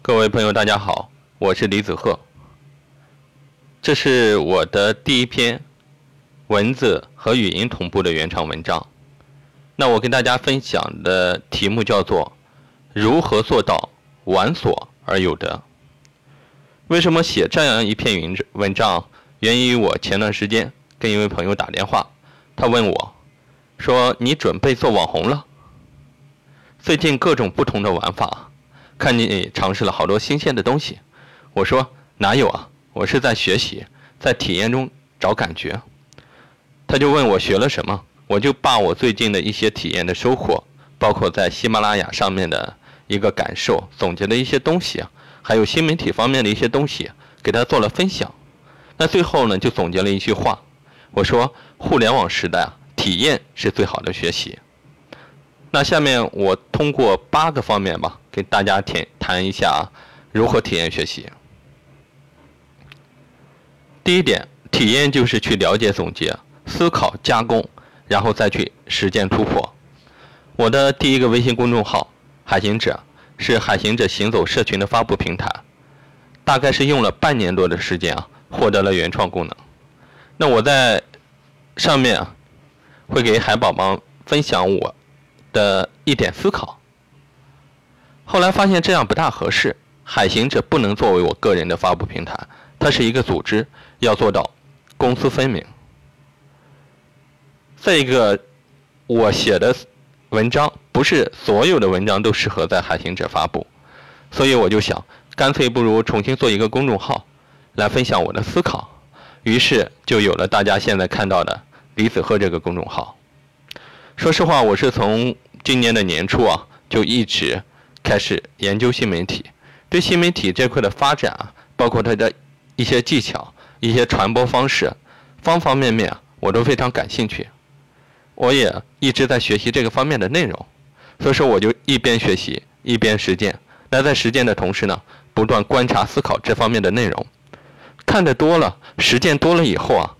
各位朋友，大家好，我是李子鹤。这是我的第一篇文字和语音同步的原创文章。那我跟大家分享的题目叫做“如何做到玩所而有得”。为什么写这样一篇文文章？源于我前段时间跟一位朋友打电话，他问我，说：“你准备做网红了？最近各种不同的玩法，看你尝试了好多新鲜的东西。”我说：“哪有啊，我是在学习，在体验中找感觉。”他就问我学了什么，我就把我最近的一些体验的收获，包括在喜马拉雅上面的一个感受，总结的一些东西，还有新媒体方面的一些东西，给他做了分享。那最后呢，就总结了一句话，我说：互联网时代啊，体验是最好的学习。那下面我通过八个方面吧，给大家谈谈一下如何体验学习。第一点，体验就是去了解、总结、思考、加工，然后再去实践突破。我的第一个微信公众号“海行者”是海行者行走社群的发布平台，大概是用了半年多的时间啊。获得了原创功能，那我在上面啊，会给海宝宝分享我的一点思考。后来发现这样不大合适，海行者不能作为我个人的发布平台，它是一个组织，要做到公私分明。再一个，我写的文章不是所有的文章都适合在海行者发布，所以我就想，干脆不如重新做一个公众号。来分享我的思考，于是就有了大家现在看到的李子鹤这个公众号。说实话，我是从今年的年初啊，就一直开始研究新媒体，对新媒体这块的发展啊，包括它的一些技巧、一些传播方式，方方面面啊，我都非常感兴趣。我也一直在学习这个方面的内容，所以说我就一边学习一边实践。那在实践的同时呢，不断观察思考这方面的内容。看得多了，实践多了以后啊，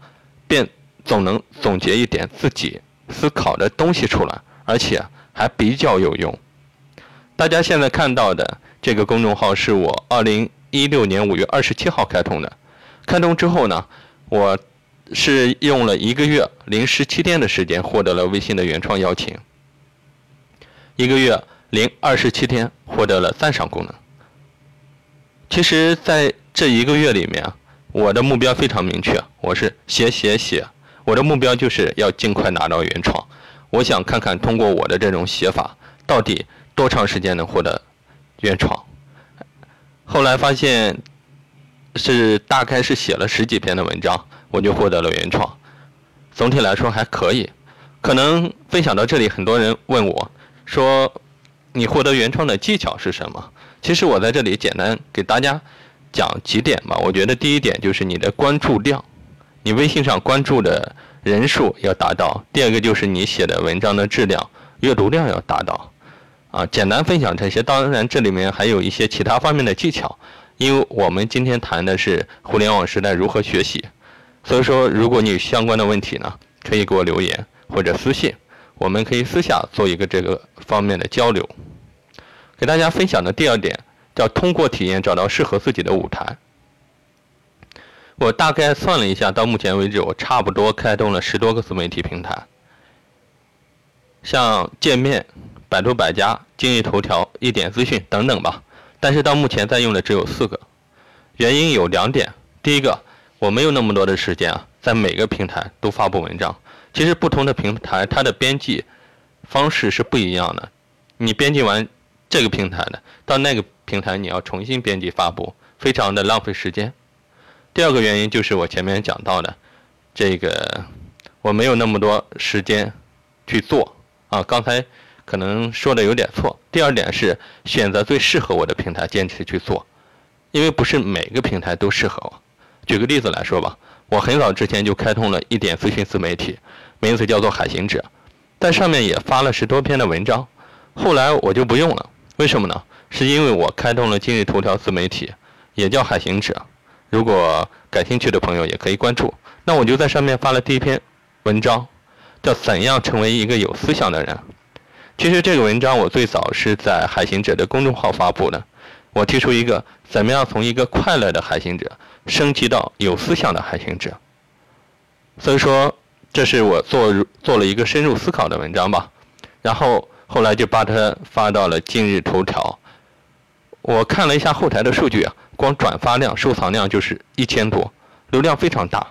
便总能总结一点自己思考的东西出来，而且还比较有用。大家现在看到的这个公众号是我二零一六年五月二十七号开通的。开通之后呢，我是用了一个月零十七天的时间获得了微信的原创邀请，一个月零二十七天获得了赞赏功能。其实，在这一个月里面。我的目标非常明确，我是写写写，我的目标就是要尽快拿到原创。我想看看通过我的这种写法，到底多长时间能获得原创。后来发现是大概是写了十几篇的文章，我就获得了原创。总体来说还可以。可能分享到这里，很多人问我，说你获得原创的技巧是什么？其实我在这里简单给大家。讲几点吧，我觉得第一点就是你的关注量，你微信上关注的人数要达到；第二个就是你写的文章的质量、阅读量要达到。啊，简单分享这些，当然这里面还有一些其他方面的技巧，因为我们今天谈的是互联网时代如何学习，所以说如果你有相关的问题呢，可以给我留言或者私信，我们可以私下做一个这个方面的交流。给大家分享的第二点。叫通过体验找到适合自己的舞台。我大概算了一下，到目前为止，我差不多开通了十多个自媒体平台，像界面、百度百家、今日头条、一点资讯等等吧。但是到目前在用的只有四个，原因有两点：第一个，我没有那么多的时间啊，在每个平台都发布文章。其实不同的平台，它的编辑方式是不一样的。你编辑完这个平台的，到那个。平台你要重新编辑发布，非常的浪费时间。第二个原因就是我前面讲到的，这个我没有那么多时间去做啊。刚才可能说的有点错。第二点是选择最适合我的平台，坚持去做，因为不是每个平台都适合我。举个例子来说吧，我很早之前就开通了一点咨询自媒体，名字叫做海行者，在上面也发了十多篇的文章，后来我就不用了，为什么呢？是因为我开通了今日头条自媒体，也叫海行者。如果感兴趣的朋友也可以关注。那我就在上面发了第一篇文章，叫“怎样成为一个有思想的人”。其实这个文章我最早是在海行者的公众号发布的，我提出一个怎么样从一个快乐的海行者升级到有思想的海行者。所以说，这是我做做了一个深入思考的文章吧。然后后来就把它发到了今日头条。我看了一下后台的数据啊，光转发量、收藏量就是一千多，流量非常大。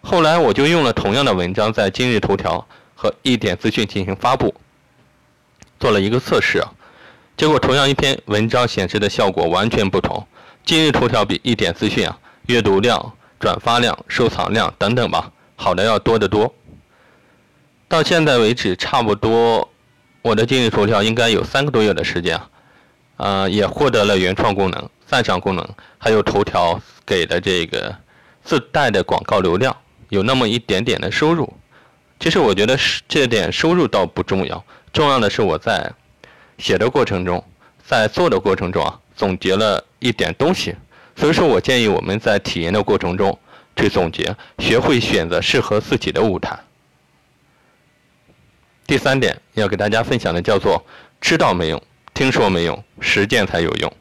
后来我就用了同样的文章在今日头条和一点资讯进行发布，做了一个测试。结果同样一篇文章显示的效果完全不同。今日头条比一点资讯啊，阅读量、转发量、收藏量等等吧，好的要多得多。到现在为止，差不多我的今日头条应该有三个多月的时间啊，呃，也获得了原创功能、赞赏功能，还有头条给的这个自带的广告流量，有那么一点点的收入。其实我觉得是这点收入倒不重要，重要的是我在。写的过程中，在做的过程中啊，总结了一点东西，所以说我建议我们在体验的过程中去总结，学会选择适合自己的舞台。第三点要给大家分享的叫做知道没用，听说没用，实践才有用。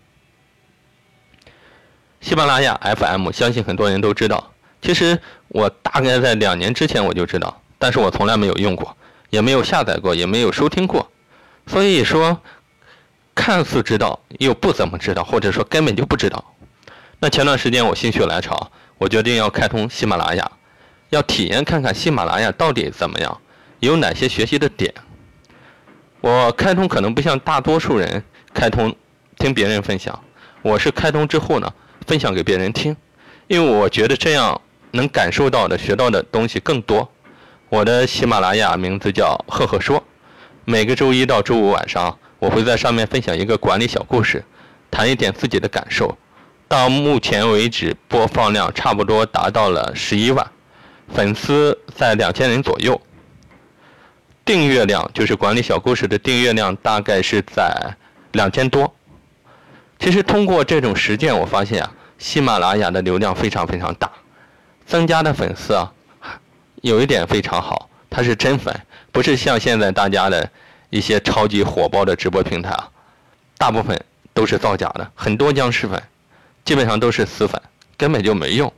喜马拉雅 FM，相信很多人都知道，其实我大概在两年之前我就知道，但是我从来没有用过，也没有下载过，也没有收听过。所以说，看似知道又不怎么知道，或者说根本就不知道。那前段时间我心血来潮，我决定要开通喜马拉雅，要体验看看喜马拉雅到底怎么样，有哪些学习的点。我开通可能不像大多数人开通听别人分享，我是开通之后呢，分享给别人听，因为我觉得这样能感受到的、学到的东西更多。我的喜马拉雅名字叫赫赫说。每个周一到周五晚上，我会在上面分享一个管理小故事，谈一点自己的感受。到目前为止，播放量差不多达到了十一万，粉丝在两千人左右。订阅量就是管理小故事的订阅量大概是在两千多。其实通过这种实践，我发现啊，喜马拉雅的流量非常非常大，增加的粉丝啊，有一点非常好，它是真粉。不是像现在大家的一些超级火爆的直播平台啊，大部分都是造假的，很多僵尸粉，基本上都是死粉，根本就没用。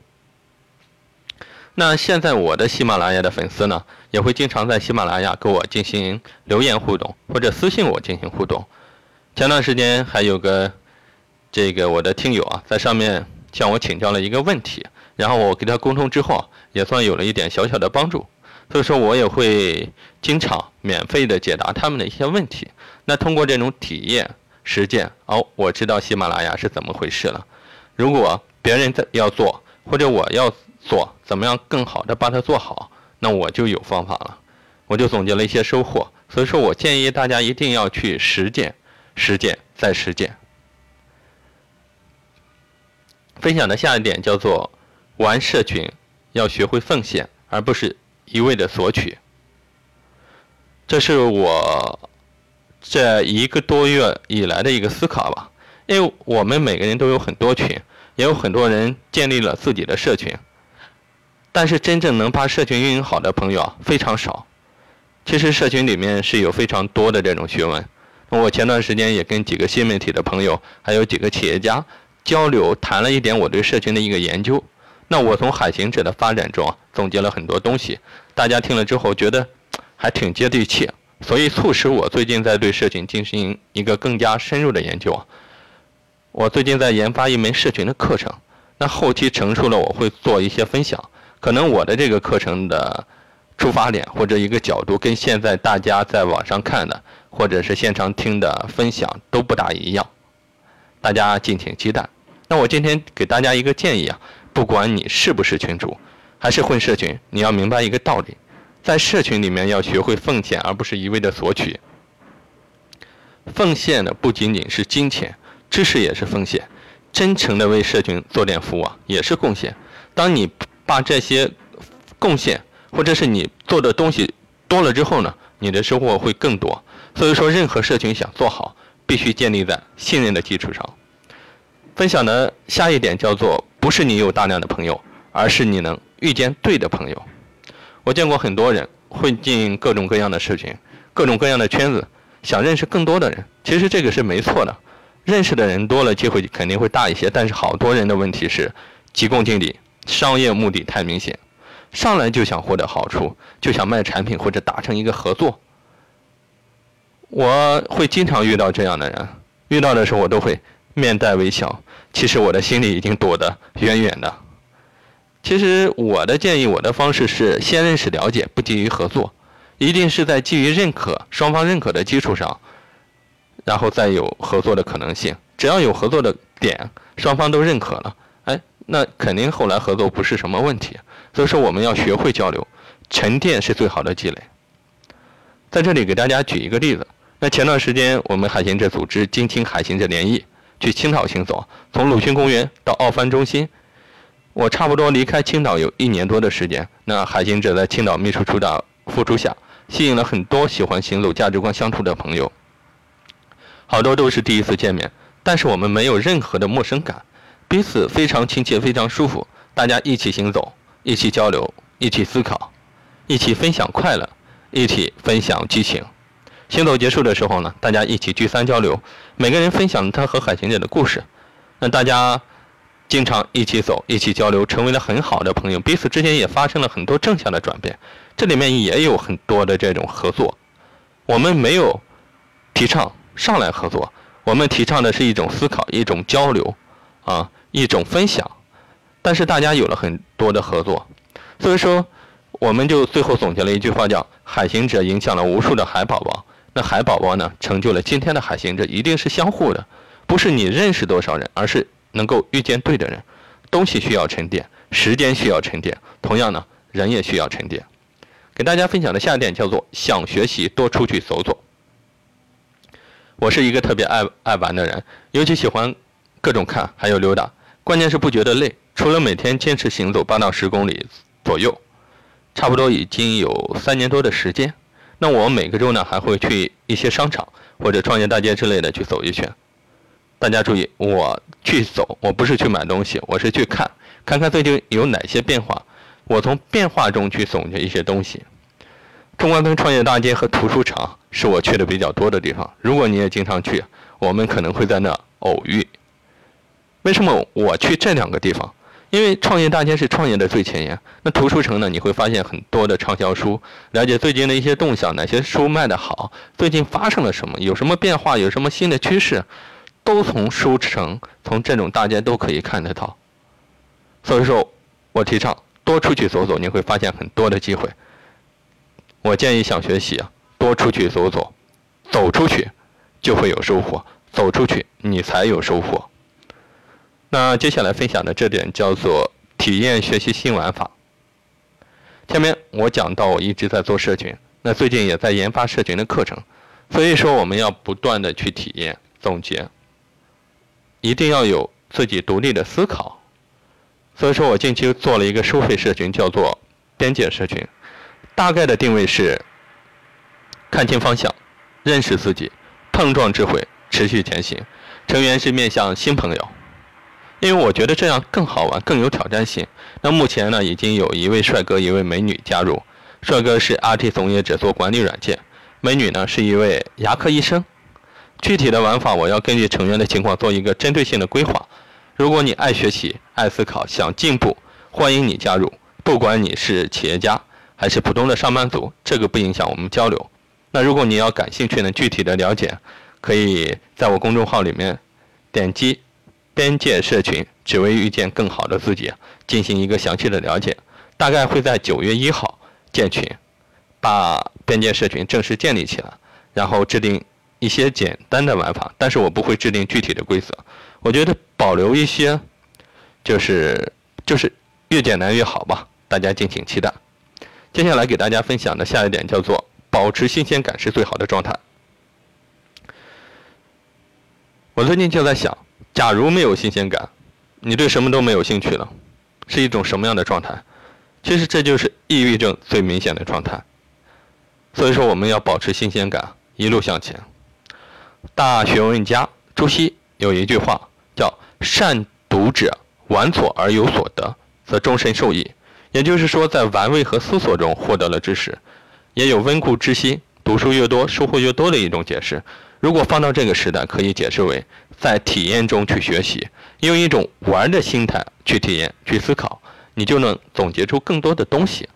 那现在我的喜马拉雅的粉丝呢，也会经常在喜马拉雅跟我进行留言互动，或者私信我进行互动。前段时间还有个这个我的听友啊，在上面向我请教了一个问题，然后我给他沟通之后，也算有了一点小小的帮助。所以说我也会经常免费的解答他们的一些问题。那通过这种体验实践，哦，我知道喜马拉雅是怎么回事了。如果别人在要做，或者我要做，怎么样更好的把它做好，那我就有方法了。我就总结了一些收获。所以说我建议大家一定要去实践，实践再实践。分享的下一点叫做玩社群要学会奉献，而不是。一味的索取，这是我这一个多月以来的一个思考吧。因为我们每个人都有很多群，也有很多人建立了自己的社群，但是真正能把社群运营好的朋友啊非常少。其实社群里面是有非常多的这种学问。我前段时间也跟几个新媒体的朋友，还有几个企业家交流，谈了一点我对社群的一个研究。那我从海行者的发展中啊总结了很多东西。大家听了之后觉得 还挺接地气，所以促使我最近在对社群进行一个更加深入的研究啊。我最近在研发一门社群的课程，那后期成熟了我会做一些分享。可能我的这个课程的出发点或者一个角度跟现在大家在网上看的或者是现场听的分享都不大一样，大家敬请期待。那我今天给大家一个建议啊，不管你是不是群主。还是混社群，你要明白一个道理，在社群里面要学会奉献，而不是一味的索取。奉献的不仅仅是金钱，知识也是奉献，真诚的为社群做点服务啊，也是贡献。当你把这些贡献，或者是你做的东西多了之后呢，你的收获会更多。所以说，任何社群想做好，必须建立在信任的基础上。分享的下一点叫做，不是你有大量的朋友，而是你能。遇见对的朋友，我见过很多人混进各种各样的社群，各种各样的圈子，想认识更多的人。其实这个是没错的，认识的人多了，机会肯定会大一些。但是好多人的问题是急功近利，商业目的太明显，上来就想获得好处，就想卖产品或者达成一个合作。我会经常遇到这样的人，遇到的时候我都会面带微笑，其实我的心里已经躲得远远的。其实我的建议，我的方式是先认识了解，不急于合作，一定是在基于认可、双方认可的基础上。然后再有合作的可能性，只要有合作的点，双方都认可了，哎，那肯定后来合作不是什么问题。所以说我们要学会交流，沉淀是最好的积累。在这里给大家举一个例子，那前段时间我们海行者组织金青海行者联谊去青岛行走，从鲁迅公园到奥帆中心，我差不多离开青岛有一年多的时间。那海行者在青岛秘书处的付出下，吸引了很多喜欢行走、价值观相处的朋友。好多都是第一次见面，但是我们没有任何的陌生感，彼此非常亲切，非常舒服。大家一起行走，一起交流，一起思考，一起分享快乐，一起分享激情。行走结束的时候呢，大家一起聚餐交流，每个人分享他和海行者的故事。那大家经常一起走，一起交流，成为了很好的朋友，彼此之间也发生了很多正向的转变。这里面也有很多的这种合作，我们没有提倡。上来合作，我们提倡的是一种思考，一种交流，啊，一种分享。但是大家有了很多的合作，所以说，我们就最后总结了一句话，叫“海行者影响了无数的海宝宝”。那海宝宝呢，成就了今天的海行者，一定是相互的，不是你认识多少人，而是能够遇见对的人。东西需要沉淀，时间需要沉淀，同样呢，人也需要沉淀。给大家分享的下一点叫做：想学习，多出去走走。我是一个特别爱爱玩的人，尤其喜欢各种看，还有溜达。关键是不觉得累。除了每天坚持行走八到十公里左右，差不多已经有三年多的时间。那我每个周呢，还会去一些商场或者创业大街之类的去走一圈。大家注意，我去走，我不是去买东西，我是去看，看看最近有哪些变化。我从变化中去总结一些东西。中关村创业大街和图书城是我去的比较多的地方。如果你也经常去，我们可能会在那偶遇。为什么我去这两个地方？因为创业大街是创业的最前沿。那图书城呢？你会发现很多的畅销书，了解最近的一些动向，哪些书卖得好，最近发生了什么，有什么变化，有什么新的趋势，都从书城、从这种大街都可以看得到。所以说，我提倡多出去走走，你会发现很多的机会。我建议想学习啊，多出去走走，走出去就会有收获，走出去你才有收获。那接下来分享的这点叫做体验学习新玩法。前面我讲到我一直在做社群，那最近也在研发社群的课程，所以说我们要不断的去体验总结，一定要有自己独立的思考。所以说我近期做了一个收费社群，叫做边界社群。大概的定位是：看清方向，认识自己，碰撞智慧，持续前行。成员是面向新朋友，因为我觉得这样更好玩，更有挑战性。那目前呢，已经有一位帅哥，一位美女加入。帅哥是 IT 从业者，做管理软件；美女呢是一位牙科医生。具体的玩法，我要根据成员的情况做一个针对性的规划。如果你爱学习、爱思考、想进步，欢迎你加入。不管你是企业家。还是普通的上班族，这个不影响我们交流。那如果你要感兴趣呢，具体的了解，可以在我公众号里面点击“边界社群”，只为遇见更好的自己，进行一个详细的了解。大概会在九月一号建群，把边界社群正式建立起来，然后制定一些简单的玩法。但是我不会制定具体的规则，我觉得保留一些，就是就是越简单越好吧。大家敬请期待。接下来给大家分享的下一点叫做保持新鲜感是最好的状态。我最近就在想，假如没有新鲜感，你对什么都没有兴趣了，是一种什么样的状态？其实这就是抑郁症最明显的状态。所以说我们要保持新鲜感，一路向前。大学问家朱熹有一句话叫“善读者玩错而有所得，则终身受益”。也就是说，在玩味和思索中获得了知识，也有温故知新、读书越多收获越多的一种解释。如果放到这个时代，可以解释为在体验中去学习，用一种玩的心态去体验、去思考，你就能总结出更多的东西。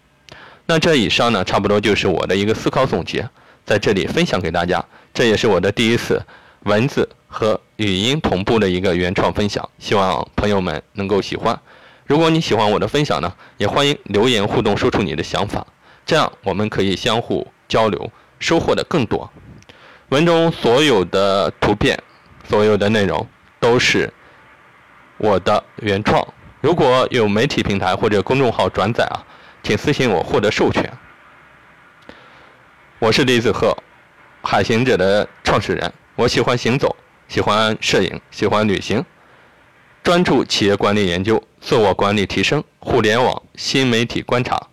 那这以上呢，差不多就是我的一个思考总结，在这里分享给大家。这也是我的第一次文字和语音同步的一个原创分享，希望朋友们能够喜欢。如果你喜欢我的分享呢，也欢迎留言互动，说出你的想法，这样我们可以相互交流，收获的更多。文中所有的图片、所有的内容都是我的原创，如果有媒体平台或者公众号转载啊。请私信我获得授权。我是李子鹤，海行者的创始人。我喜欢行走，喜欢摄影，喜欢旅行，专注企业管理研究、自我管理提升、互联网新媒体观察。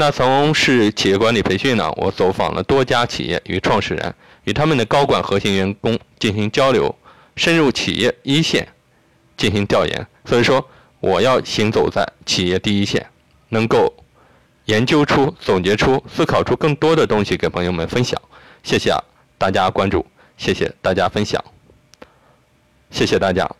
那从事企业管理培训呢？我走访了多家企业与创始人，与他们的高管、核心员工进行交流，深入企业一线进行调研。所以说，我要行走在企业第一线。能够研究出、总结出、思考出更多的东西给朋友们分享，谢谢啊，大家关注，谢谢大家分享，谢谢大家。